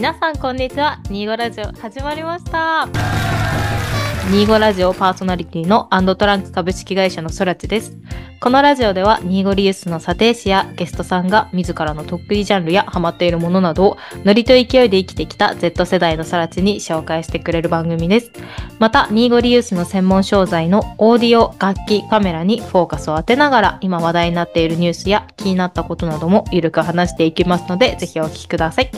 皆さんこんにちは。ニーゴラジオ始まりました。ニーゴラジオパーソナリティのアンドトランク株式会社のソラチです。このラジオではニーゴリユースの査定士やゲストさんが自らの得意ジャンルやハマっているものなどをノリと勢いで生きてきた Z 世代のソラチに紹介してくれる番組です。また、ニーゴリユースの専門商材のオーディオ、楽器、カメラにフォーカスを当てながら今話題になっているニュースや気になったことなどもゆるく話していきますので、ぜひお聞きください。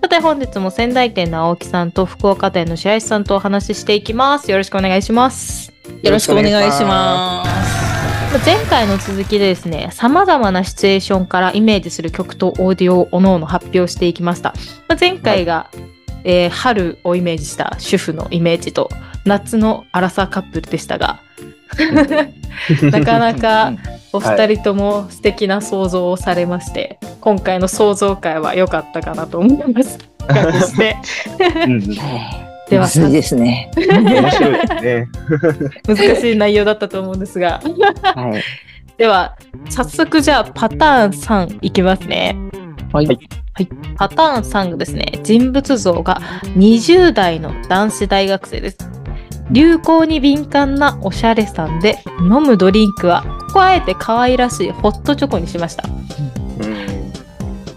さて本日も仙台店の青木さんと福岡店の白石さんとお話ししていきます。よろしくお願いします。よろしくお願いします。前回の続きでですね、様々なシチュエーションからイメージする曲とオーディオをおのおの発表していきました。まあ前回が、えー春をイメージした主婦のイメージと夏のアラサーカップルでしたが、なかなか お二人とも素敵な想像をされまして、今回の想像会は良かったかなと思います。して。うん、では、むずいですね。面白いですね。難しい内容だったと思うんですが、はい。では、早速じゃあパターン3いきますね。はい。はいパターン3がですね、人物像が20代の男子大学生です。流行に敏感なおしゃれさんで、飲むドリンクは、ここあえて可愛らしいホットチョコにしました。うん、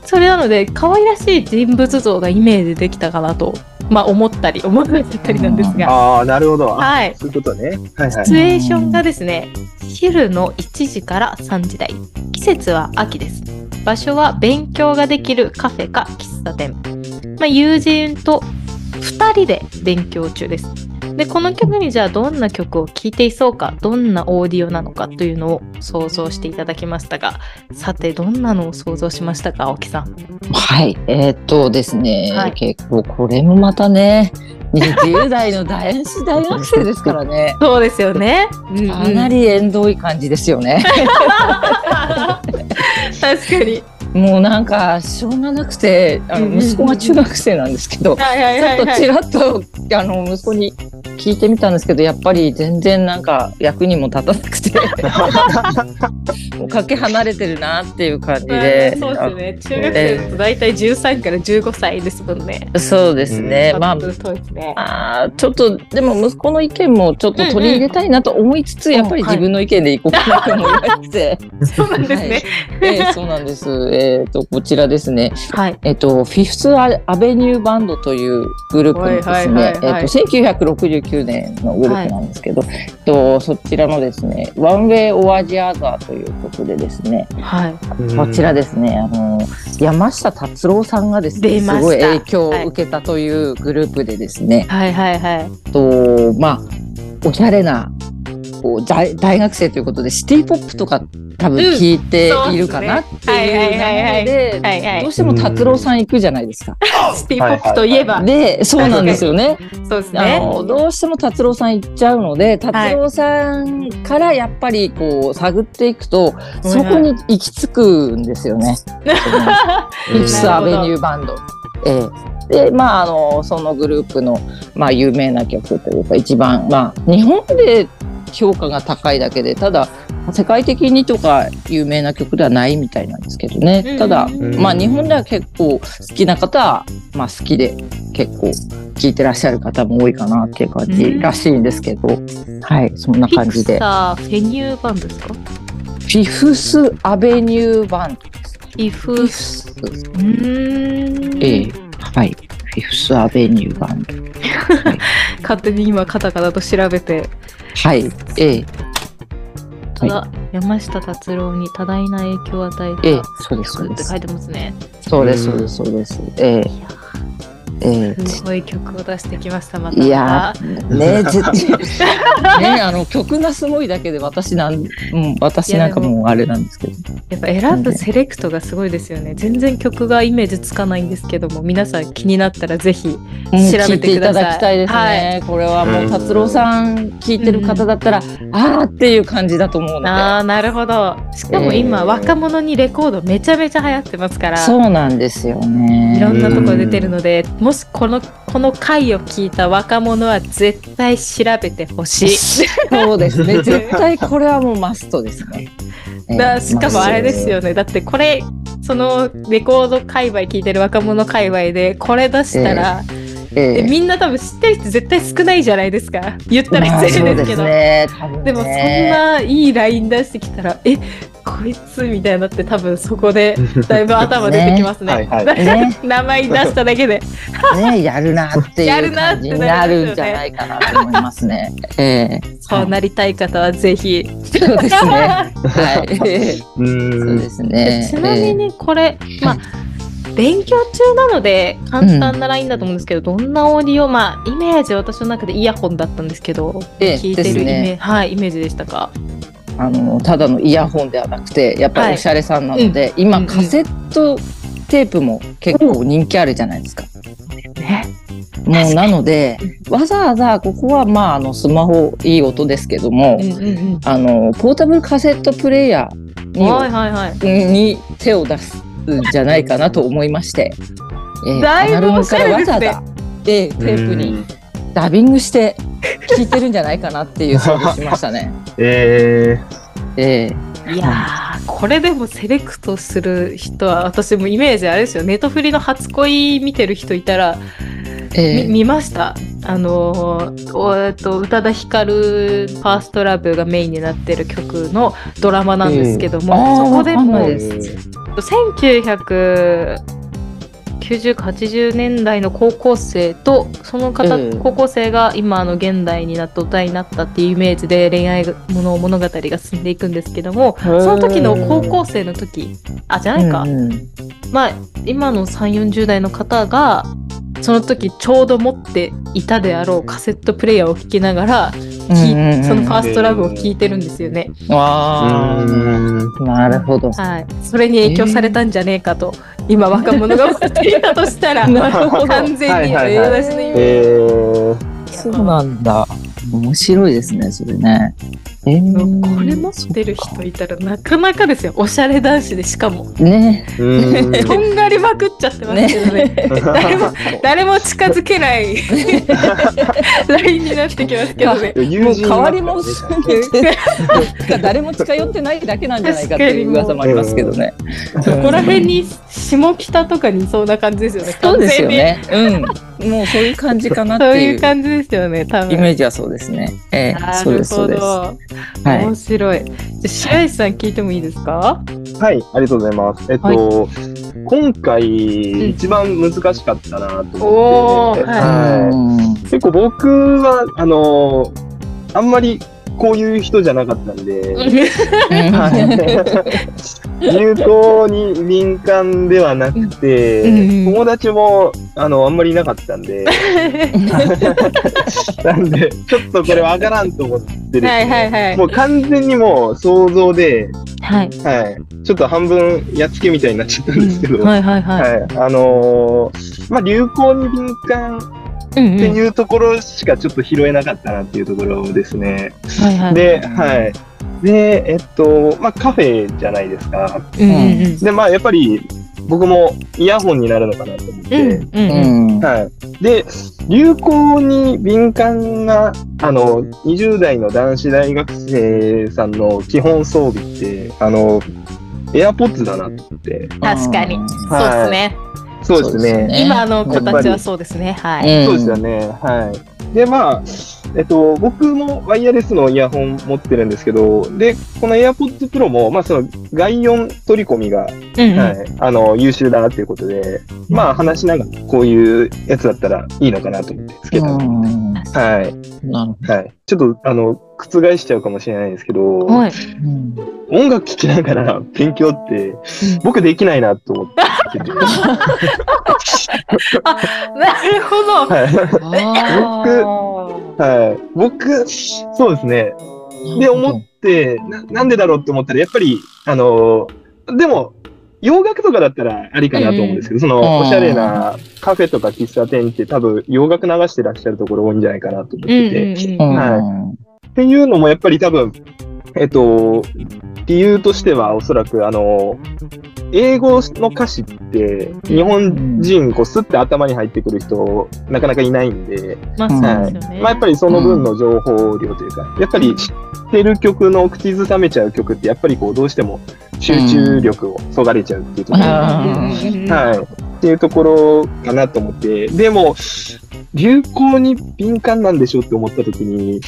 それなので、可愛らしい人物像がイメージできたかなと、まあ思ったり思わなかったりなんですが、ああ、なるほど。はい。そういうことね。はいはいシ。チュエーションがですね、昼の1時から3時台。季節は秋です。場所は勉強ができるカフェか喫茶店。まあ、友人と2人で勉強中です。で、この曲にじゃあどんな曲を聴いていそうか、どんなオーディオなのかというのを想像していただきましたが、さてどんなのを想像しましたか、青木さん。はい。えーっとですね、はい結構これもまたね、20代の男子大学生ですからね。そうですよね。うんうんかなり縁遠い感じですよね。確かに。もうなんか、しょうがなくて、あの、息子が中学生なんですけど、ちょっとちらっと、あの、息子に聞いてみたんですけど、やっぱり全然なんか役にも立たなくて、もうかけ離れてるなっていう感じで。そうですよね。中学生だと大体13から15歳ですもんね。そうですね。まあ、そうですね。あーちょっとでも息子の意見もちょっと取り入れたいなと思いつつ、やっぱり自分の意見でいこうかなと思いまして、そうなんですね。えーそうなんです。えっ、とこちらですね。はい。えっ、とフィフスアアベニューバンドというグループのですはいはいねはいはい。えっと1969年のグループなんですけど、えっとそちらのですね、ワンウェイオアジアザーという曲でですね、はい。こちらですね、あの山下達郎さんがですね、すごい影響を受けたというグループでですね。はいはいはい。とまあおしゃれなこう大大学生ということでシティポップとか多分聞いているかなっていう流れでどうしても達郎さん行くじゃないですか。シティポップといえば。でそうなんですよね。あそうですね。のどうしても達郎さん行っちゃうので達郎さんからやっぱりこう探っていくと、そこに行き着くんですよね。フィフスアベニューバンド。ええでまああのそのグループの、まあ、有名な曲というか一番まあ日本で評価が高いだけでただ世界的にとか有名な曲ではないみたいなんですけどね、うん。ただ、うん。まあ日本では結構好きな方は、まあ、好きで結構聴いてらっしゃる方も多いかなっていう感じらしいんですけど、はいそんなフィク感じで。サーフェニューバンドですか？フィフスアベニューバンドイフフィフス。スうーん。ええはい。フィフスアベニューバンド。勝手に今カタカタと調べて。はい。ええただ、山下達郎に多大な影響を与えたええそうですそうですて書いてますね。そうです、そうです、そうです。ええええすごい曲を出してきました、また。いやね絶対 ねあの曲がすごいだけで私なん、うん、私なんかもうあれなんですけど。やっぱ選ぶセレクトがすごいですよね。全然曲がイメージつかないんですけども、皆さん気になったらぜひ。うん調べてください聞いていただきたいですね。はいこれはもう達郎さん聞いてる方だったら、あーっていう感じだと思うので。ああ、なるほど。しかも今、えー若者にレコードめちゃめちゃ流行ってますから。そうなんですよね。いろんなところ出てるので、もしこのこの回を聞いた若者は絶対調べてほしい。そうですね。絶対これはもうマストですね。えーだしかもあれですよマね。だってこれそのレコード界隈聞いてる若者界隈でこれ出したら、ええみんな多分知ってる人絶対少ないじゃないですか言ったらまあ失礼ですけど、ねねでもそんないいライン出してきたらえこいつみたいになって多分そこでだいぶ頭出てきますね。はいはい ね名前出しただけで。ねやるなってやいうるなって感じになるんじゃないかなと思いますね。ええそうなりたい方はぜひ。そうですね。はい。うそうですね。ちなみにこれ、まあ、勉強中なので簡単なラインだと思うんですけど、どんなオーディオ、まあ、イメージ私の中でイヤホンだったんですけど、ええ聞いてるイメ,、ねはい、イメージでしたか？あのただのイヤホンではなくてやっぱりおしゃれさんなので、うんうんうん今カセットテープも結構人気あるじゃないですか。ね。もうなのでわざわざここはまああのスマホいい音ですけども、うんうんうん。あのポータブルカセットプレイヤーに,、はいはいはい。に手を出すんじゃないかなと思いまして、えーだいぶアナログからわざわざ、えーテープにダビングして聴いてるんじゃないかなっていう想像しましたね。ええいやー、これでもセレクトする人は、私もイメージあれですよ。ネトフリの初恋見てる人いたら、ーえーみ見ました？あのと宇多田ヒカル「ファーストラブがメインになってる曲のドラマなんですけども、そこでもわかんないーです。199080年代の高校生とその方、うん。高校生が今の現代になって大人になったっていうイメージで恋愛もの物語が進んでいくんですけどもその時の高校生の時あじゃないか、うんうん。まあ今の3 4 0代の方がその時ちょうど持っていたであろうカセットプレイヤーを聴きながら、きうんうんうん。そのファーストラブを聴いてるんですよね。あ。うーん。あ、なるほど。はい、それに影響されたんじゃねえかと、今若者が思っていたとしたら 完全に私のイメージえー。そうなんだ。面白いですね、それね。えーこれ持ってる人いたらなかなかですよおしゃれ男子でしかもね。とんがりまくっちゃってますけどね誰も誰も近づけない ラインになってきますけどね。変わりもす誰も近寄ってないだけなんじゃないかっていう噂もありますけどね。そこら辺に下北とかにいそうな感じですよね。そうですよね。うん。もうそういう感じかなっ完全に。そうていいうう感じですよね、多分。イメージはそうですね。ええそうです、そうです。は面白い。じゃあ白石さん聞いてもいいですか？はい、ありがとうございます。えっと、今回、一番難しかったなと思って、おーい。はい結構僕は、あの、あんまりこういう人じゃなかったんで、流行に敏感ではなくて、うん友達もあのあんまりいなかったんで、なんで、ちょっとこれわからんと思ってですねはいはいはいもう完全にもう想像で、はい。はい、ちょっと半分やっつけみたいになっちゃったんですけど、はいはいはい。はい、あのーまあ、流行に敏感うんうんっていうところしかちょっと拾えなかったなっていうところですね。はいはい。で、はい。で、えっと、まあ、カフェじゃないですか。うん。で、まあ、やっぱり僕もイヤホンになるのかなと思って、うん。はい。で、流行に敏感な、あの、20代の男子大学生さんの基本装備って、あの、エアポッツだなと思って。確かに。そうですね。そうですね。そうですね今の子たちはそうですね。はい。そうですよね。はい。で、まあ、えっと、僕もワイヤレスのイヤホン持ってるんですけど、で、この AirPods Pro も、まあ、その外音取り込みが、うんうんはい、あの、優秀だなっていうことで、まあ、話しながら、こういうやつだったらいいのかなと思ってつけた。うんはい。なるほはい。ちょっと、あの、覆しちゃうかもしれないですけど、はい。どうん音楽聴きながら勉強って、僕できないなと思ってて。なるほど。はい。はい。僕、そうですね。で、思ってな、なんでだろうって思ったら、やっぱり、あのーでも、洋楽とかだったらありかなと思うんですけど、その、うんおしゃれなカフェとか喫茶店って多分洋楽流してらっしゃるところ多いんじゃないかなと思っうんうんてて、うん。はっていうのもやっぱり多分、えっと、理由としてはおそらくあの、英語の歌詞って、日本人、こう、スッて頭に入ってくる人、なかなかいないんで、まあそうはいですよね。まあ、やっぱりその分の情報量というか、やっぱり知ってる曲の口ずさめちゃう曲って、やっぱりこう、どうしても集中力をそがれちゃうっていうところはい。っていうところかなと思って、でも、流行に敏感なんでしょうって思ったときに、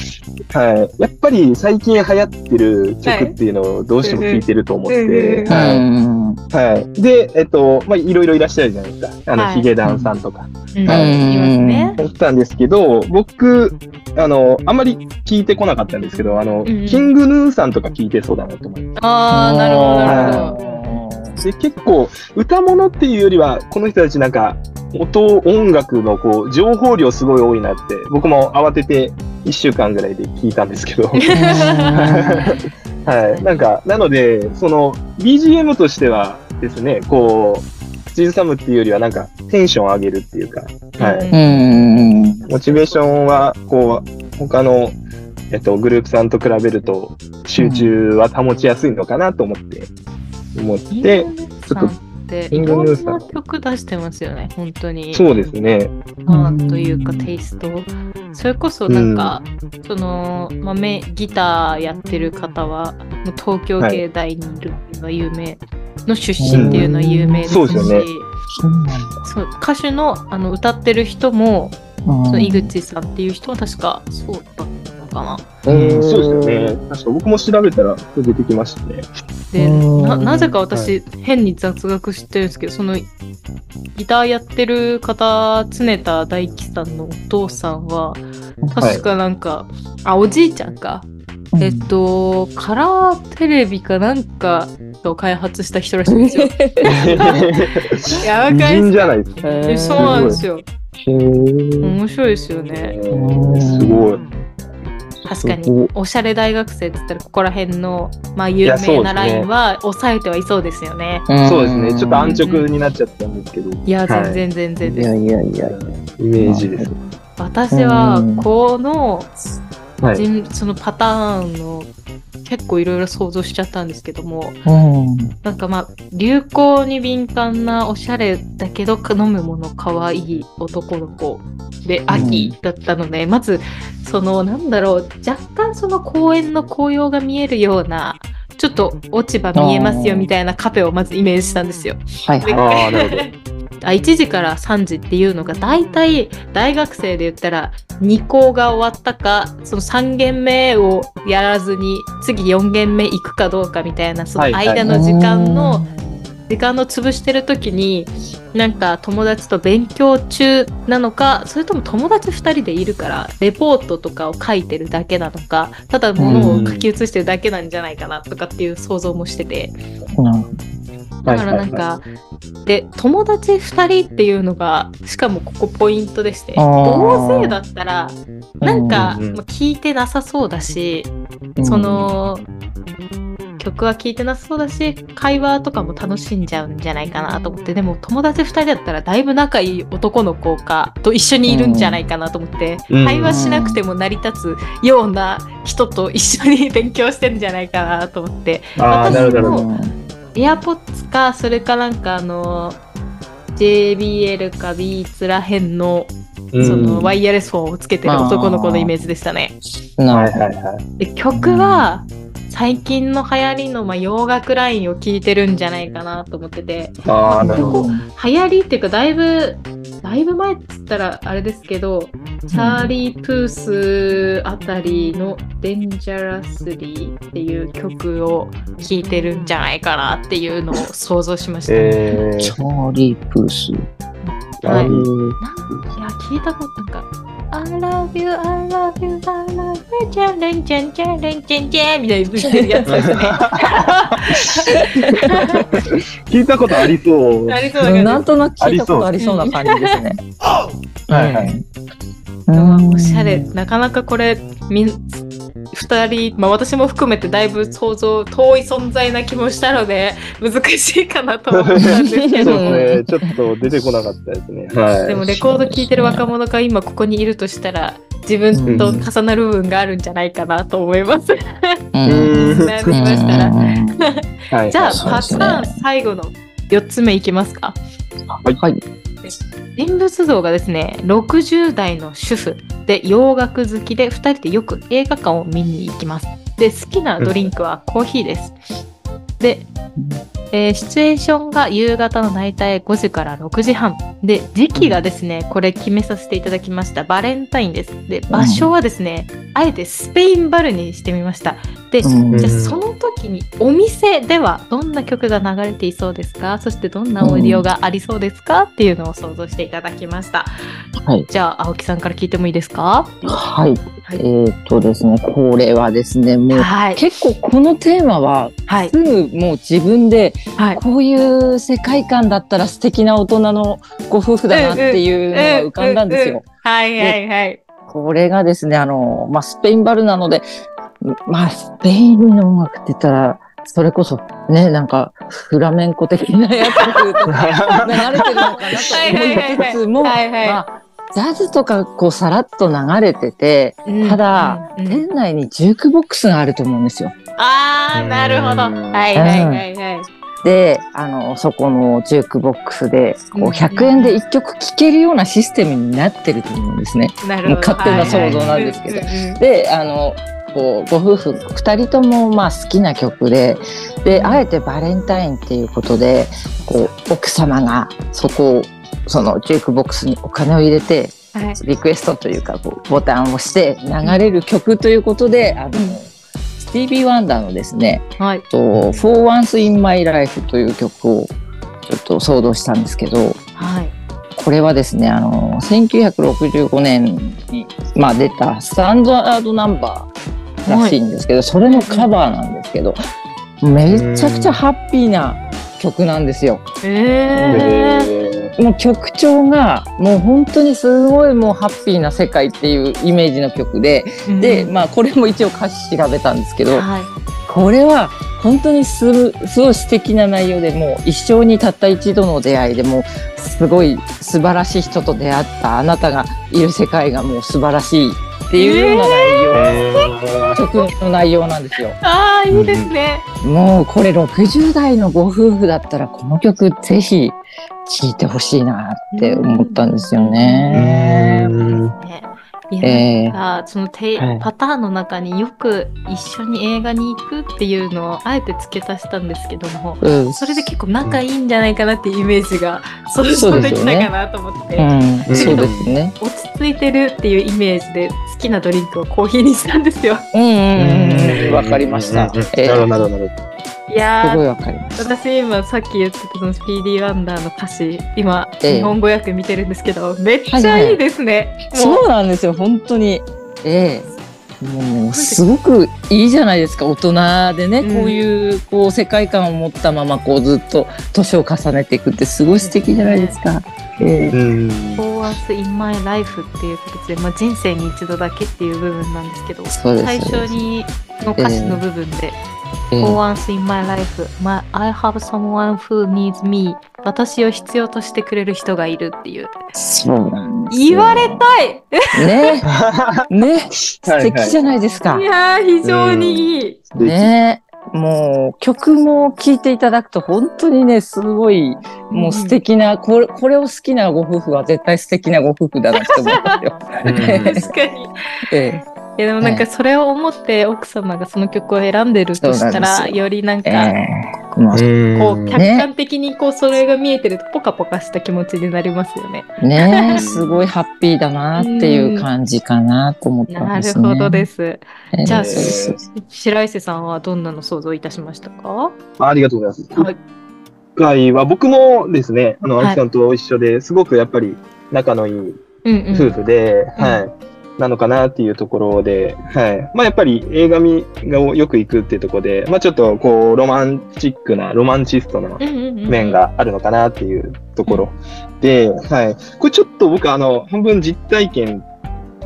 はい。やっぱり最近流行ってる曲っていうのをどうしても聴いてると思って、はい。はい。で、えっと、まあ、いろいろいらっしゃるじゃないですか。あの、はいヒゲダンさんとか。うん、はいますね。思ったんですけど、僕、あの、あんまり聞いてこなかったんですけど、あの、うんキングヌーさんとか聞いてそうだなと思って。ああ、なるほど、なるほど。で、結構、歌物っていうよりは、この人たちなんか、音、音楽のこう、情報量すごい多いなって、僕も慌てて1週間ぐらいで聞いたんですけど、はい。なんか、なので、その、BGM としてはですね、こう、口ずさむっていうよりは、なんか、テンション上げるっていうか、はい。うんモチベーションは、こう、他の、えっと、グループさんと比べると、集中は保ちやすいのかなと思って、思って、ちょっといろんな曲出してますよね、本当に。そうですね。ファンというかテイスト。それこそなんか、その、まあ、メギターやってる方は、東京芸大にいるっていうのは有名、の出身っていうのは有名ですし、うん。そうですよね。そう歌手のあの歌ってる人も、うん。その井口さんっていう人は確かそうだっかな。うん、そうですよね。確か僕も調べたら出てきましたね。でうんななぜか私、変に雑学知ってるんですけどそのギターやってる方常田大樹さんのお父さんは確かなんか、あおじいちゃんか、えっとカラーテレビかなんかを開発した人らしいんですよ。いやわか？偉人りますじゃないですか。えそうなんですよ。面白いですよね。すごい。確かにおしゃれ大学生って言ったらここら辺の、まあ、有名なラインは抑えてはいそうですよね。そうですね。ちょっと安直になっちゃったんですけど。いやはい全然全然です。いやいやいやいや。イメージです。私はこのはい。人そのパターンの結構いろいろ想像しちゃったんですけどもうん。なんかまあ流行に敏感なおしゃれだけど飲むものかわいい男の子で秋だったので、まずそのなんだろう若干その公園の紅葉が見えるようなちょっと落ち葉見えますよみたいなカフェをまずイメージしたんですよ。ではいはああ、なるほど。あ1時から3時っていうのが大体大学生で言ったら2校が終わったかその3軒目をやらずに次4軒目行くかどうかみたいなそのはいはい間の時間の、時間の潰してる時になんか友達と勉強中なのかそれとも友達2人でいるからレポートとかを書いてるだけなのかただ物を書き写してるだけなんじゃないかなとかっていう想像もしてて。だからなんか、で友達2人っていうのがしかもここポイントでして大勢だったらなんか、うんうんまあ聞いてなさそうだし、その曲は聴いてなさそうだし会話とかも楽しんじゃうんじゃないかなと思ってでも友達2人だったらだいぶ仲いい男の子かと一緒にいるんじゃないかなと思って、うん。会話しなくても成り立つような人と一緒に勉強してんじゃないかなと思ってああ、エアポッツかそれかなんかあの JBL か Beats らへんのうんそのワイヤレスフォンをつけてる男の子のイメージでしたね。はないるほはいはい。で曲は最近の流行りのまあ洋楽ラインを聴いてるんじゃないかなと思っててああ、なるほど。流行りっていうかだいぶだいぶ前っつったらあれですけどチャーリー・プースあたりの「デンジャラスリー」っていう曲を聴いてるんじゃないかなっていうのを想像しました。えチー、ャーリー・プース。はい、いうんや聞いたことなんか「I love you, I love you, I love you, じゃれんじゃんじゃれんじゃんじゃん」みたいな言ってるやつですね。聞いたことありそう。ありそうな感なんとなく聞いたことありそうな感じですね。はいはい。じおしゃれなかなかこれ2人、まあ、私も含めてだいぶ想像遠い存在な気もしたので難しいかなと思ったんですけど。ね。ちょっと出てこなかったですね。はい。でもレコード聴いてる若者が今ここにいるとしたら自分と重なる部分があるんじゃないかなと思います。はい、じゃあパターン最後の4つ目いきますか。はい。人物像がですね、60代の主婦で洋楽好きで2人でよく映画館を見に行きます。で、好きなドリンクはコーヒーです。で、えーシチュエーションが夕方の大体5時から6時半。で、時期がですね、これ決めさせていただきました。バレンタインです。で、場所はですね、あえてスペインバルにしてみました。で、うんじゃあその時にお店ではどんな曲が流れていそうですか？そしてどんなオーディオがありそうですか？っていうのを想像していただきました。はい。じゃあ、青木さんから聞いてもいいですか？はい。はいえーっとですね、これはですね、もうはい。結構このテーマははい。すぐもう自分ではい。こういう世界観だったら素敵な大人のご夫婦だなっていうのが浮かんだんですよ。はいはいはい。これがですね、あの、まあ、スペインバルなので、まあ、スペインの音楽って言ったら、それこそね、なんかフラメンコ的なやつとか流れてるのかなと思いつつも、はいはいまあ、ジャズとかこうさらっと流れてて、うんただ、うんうん店内にジュークボックスがあると思うんですよ。あー、なるほど。うん。はいはいはいはい。で、あの、そこのジュークボックスで、こうん。う、100円で1曲聴けるようなシステムになってると思うんですね。なるほど。勝手な想像なんですけど。はいはいうんうん。で、あの、こう、ご夫婦二人ともまあ好きな曲で、で、あえてバレンタインっていうことで、こう、奥様がそこを、そのジュークボックスにお金を入れて、はい。リクエストというか、こうボタンを押して流れる曲ということで、あの、ィービー・ワンダーのですね、はい。と、For Once in My Life という曲をちょっと想像したんですけど、はい。これはですね、あの、1965年に、まあ、出たスタンダードナンバーらしいんですけど、それのカバーなんですけど、めちゃくちゃハッピーな曲なんですよ。えー。もう曲調がもう本当にすごいもうハッピーな世界っていうイメージの曲で、で、まあこれも一応歌詞調べたんですけど、はい。これは本当にすすごい素敵な内容でもう一生にたった一度の出会いでもうすごい素晴らしい人と出会ったあなたがいる世界がもう素晴らしいっていうような内容、曲の内容なんですよ。ああ、いいですね。もうこれ60代のご夫婦だったらこの曲ぜひ聴いてほしいなって思ったんですよね。えーそのテイはい。パターンの中によく一緒に映画に行くっていうのをあえて付け足したんですけども、うん。それで結構仲いいんじゃないかなっていうイメージが想像できたかなと思って、うん、そうですね。落ち着いてるっていうイメージで好きなドリンクをコーヒーにしたんですよ。うんうんうんうん、わかりました。えーなるほど、なるほど。いやーすごいわかりました。私今さっき言ってたそのスピーディーワンダーの歌詞今ええ日本語訳見てるんですけど、めっちゃいいですね。もそうなんですよ、本当に。ええもう、すごくいいじゃないですか、大人でね、うんこういう、こう、世界観を持ったまま、こう、ずっと年を重ねていくって、すごい素敵じゃないですか。ええうん。For Once in My Life っていう形で、まあ、人生に一度だけっていう部分なんですけど、最初にの歌詞の部分で、ええ For Once in My Life, my, I have someone who needs me 私を必要としてくれる人がいるっていう。そうなんですよ言われたいね。ね。素敵じゃないですかい。やー、非常にいい。ね。もう、曲も聴いていただくと、本当にね、すごい、もう素敵な、これ、これを好きなご夫婦は絶対素敵なご夫婦だなって思いますよ。うん確かに。えいやでもなんかそれを思って奥様がその曲を選んでるとしたら、よよりなんか、こう、うん客観的にこう、それが見えてるとポカポカした気持ちになりますよね。ねえ、すごいハッピーだなっていう感じかなと思ったなんるですね。ほどです。ええじゃあ、白石さんはどんなの想像いたしましたか？ありがとうございます。はい。今回は僕もですね、あの、はいアキさんと一緒ですごくやっぱり仲のいいうんうん。夫婦で、うんはい。なのかなっていうところで、はい。まあやっぱり映画見がよく行くっていうところで、まあちょっとこう、ロマンチックな、ロマンチストな面。があるのかなっていうところで、はい。これちょっと僕あの、半分実体験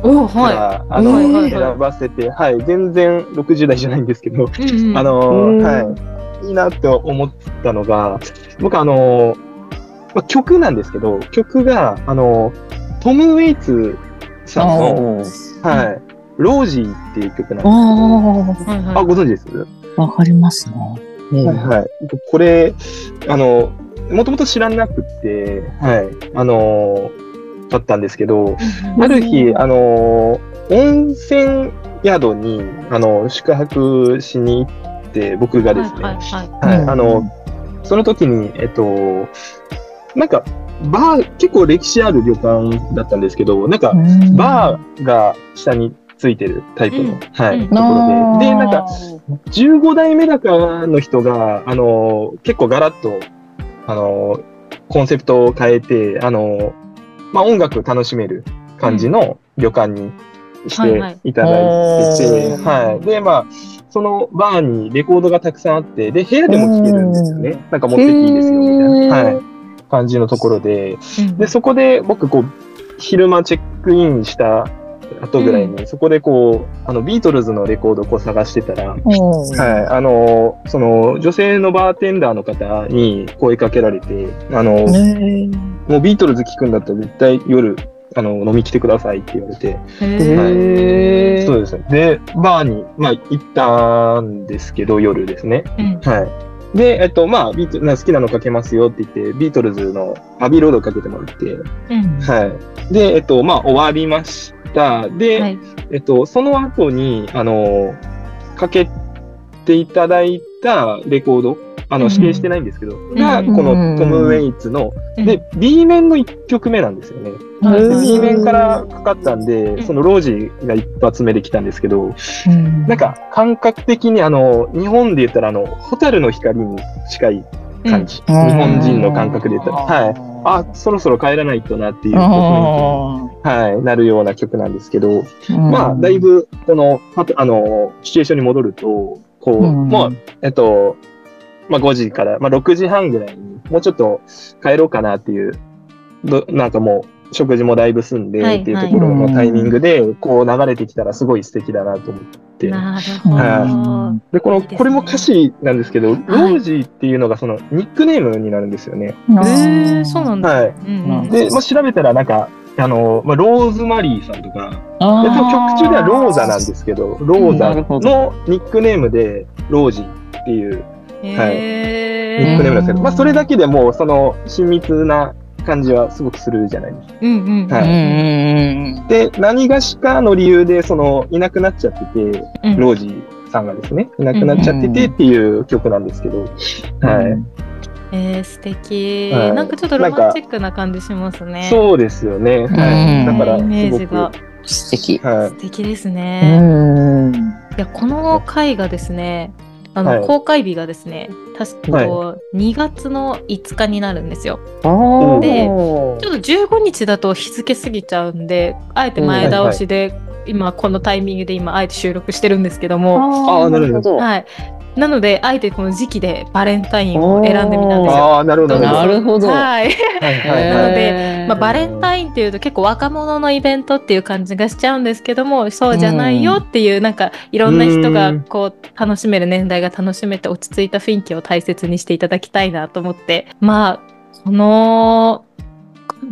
おはから、あの、はい選ばせて、はい。全然60代じゃないんですけど、い。うんうんあ、のうんはい。いいなって思ったのが、僕あのまあ、曲なんですけど、曲が、あのトム・ウェイツさんの、はい。ロージーっていう曲なんですけど、あ。ご存知です？あ、わかりますね。ええはいはい。これ、あの、もともと知らなくて、はい。あのーだったんですけど、ある日、あのー温泉宿に、あの宿泊しに行って、僕がですね、はいはいはい、うんあの、その時に、えっと、なんか、バー、結構歴史ある旅館だったんですけど、なんか、バーが下についてるタイプの、うんはい、うんところで。で、なんか、15代目だかの人が、あの、結構ガラッと、あの、コンセプトを変えて、あの、まあ、音楽楽しめる感じの旅館にしていただいてて、はいはいはい。で、まあ、そのバーにレコードがたくさんあって、で、部屋でも聴けるんですよね。なんか持ってっていいですよ、みたいな。はい。感じのところで、うん。で、そこで僕、こう、昼間チェックインした後ぐらいに、そこでこう、あの、ビートルズのレコードをこう探してたら、はい、あの、その、女性のバーテンダーの方に声かけられて、あの、もうビートルズ聴くんだったら絶対夜、あの、飲み来てくださいって言われて、へー。そうです。ね。で、バーに、まあ、行ったんですけど、夜ですね。うん。はい。で、えっと、まあ、ビートな好きなのかけますよって言って、ビートルズのアビーロードかけてもらって、うんはい。で、えっと、まあ、終わりました。で、はいえっと、その後に、あの、かけていただいたレコード、あの、うん。指定してないんですけど、が、うん。このトム・ウェイツの、うん。で、B 面の1曲目なんですよね。B 面からかかったんで、ん。そのロージーが一発目で来たんですけど、なんか感覚的にあの、日本で言ったらあの、ホタルの光に近い感じ。日本人の感覚で言ったら。はい。あ、そろそろ帰らないとなっていうこあとに、はい、なるような曲なんですけど、ーまあ、だいぶ、この、あの、シチュエーションに戻ると、こう、うん。もう、えっと、まあ、5時から、まあ、6時半ぐらいに、もうちょっと帰ろうかなっていう、どなんかもう、食事もだいぶ済んで、はいっていうところのタイミングで、こう流れてきたらすごい素敵だなと思って。なるほはど。で、この、これも歌詞なんですけど、ロージーっていうのがそのニックネームになるんですよね。へーそうなんだ。はい。で、まあ、調べたらなんか、あの、まあ、ローズマリーさんとか、曲中ではローザなんですけど、ローザのニックネームでロージーっていうへーニックネームなんですけど、まあそれだけでもうその親密な感じはすごくするじゃないですか。うんうんうんはうんいうんで、何がしかの理由でそのいなくなっちゃってて、うんロージーさんがですね、いなくなっちゃっててっていう曲なんですけど、はい。えー、素敵、はいなんかちょっとロマンチックな感じしますね。そうですよね。うんはい。だから、イメージが素敵。すごく、はい素。敵ですうね。ん。いやこの回がですね、あの、はい。公開日がですね、確かこう2月の5日になるんですよ。あでーちょっと15日だと日付過ぎちゃうんで、あえて前倒しで、今このタイミングで今あえて収録してるんですけども、あーなるほど。はい。なので、あえてこの時期でバレンタインを選んでみたんですよ。ああ、なるほど。なるほどはい。なのでまあ、バレンタインっていうと結構若者のイベントっていう感じがしちゃうんですけどもそうじゃないよっていう、なんかいろんな人がこう楽しめる年代が楽しめて落ち着いた雰囲気を大切にしていただきたいなと思ってまあこの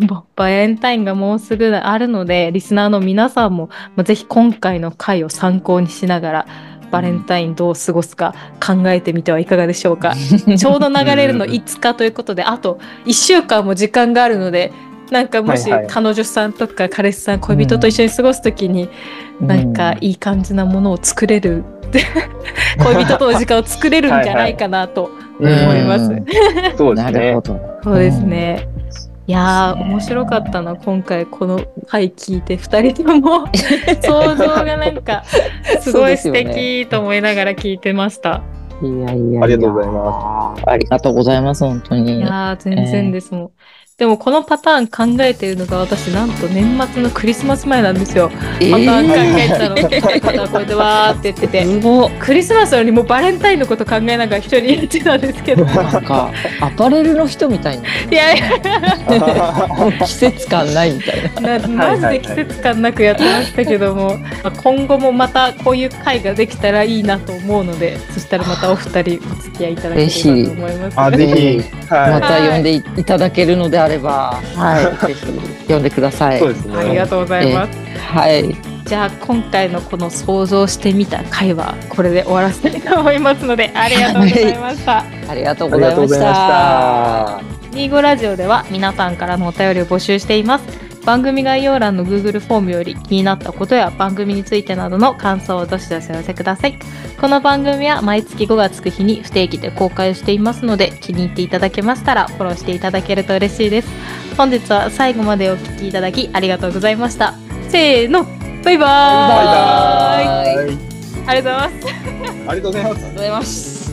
ババレンタインがもうすぐあるのでリスナーの皆さんも、まあ、ぜひ今回の回を参考にしながらバレンタインどう過ごすか考えてみてはいかがでしょうか。ちょうど流れるの5日ということで、あと1週間も時間があるので、なんかもし彼女さんとか彼氏さん、恋人と一緒に過ごすときに、なんかいい感じなものを作れる、恋人との時間を作れるんじゃないかなと思います。うんそうですね。そうですね。いやー、面白かったな、今回この回聞いて、2人とも 想像がなんか、すごい素敵と思いながら聞いてました。いやいやいや。ありがとうございますありがとうございます、本当に。いやー、全然ですもん。でもこのパターン考えてるのが私なんと年末のクリスマス前なんですよ。えパターン考ーえてたの。パターンこうやってわーって言ってて。すごい。クリスマスなのにもうバレンタインのこと考えながら一人で言ってたんですけど。いなんか、アパレルの人みたいな。やいもう季節感ないみたいな。や、なマジで季節感なくやってましたけども、まあ今後もまたこういう会ができたらいいなと思うので、そしたらまたお二人お付き合いいただければと思います。あ、ぜひ、まはた呼んでいただけるのであれば、はい、ぜひ呼んでください。い。そうですね。ありがとうございます。はい。じゃあ今回のこの想像してみた回はこれで終わらせたいと思いますのでありがとうございました。ありがとうありがとうございございましましたた。ニーゴラジオでは皆さんからのお便りを募集しています。番組概要欄の Google フォームより気になったことや番組についてなどの感想をどしどしお寄せください。この番組は毎月5月9日に不定期で公開していますので気に入っていただけましたらフォローしていただけると嬉しいです。本日は最後までお聞きいただきありがとうございました。せーのバイバーイバイバーイ。ありがとうございます。ありがとうございます。ありがとうございます。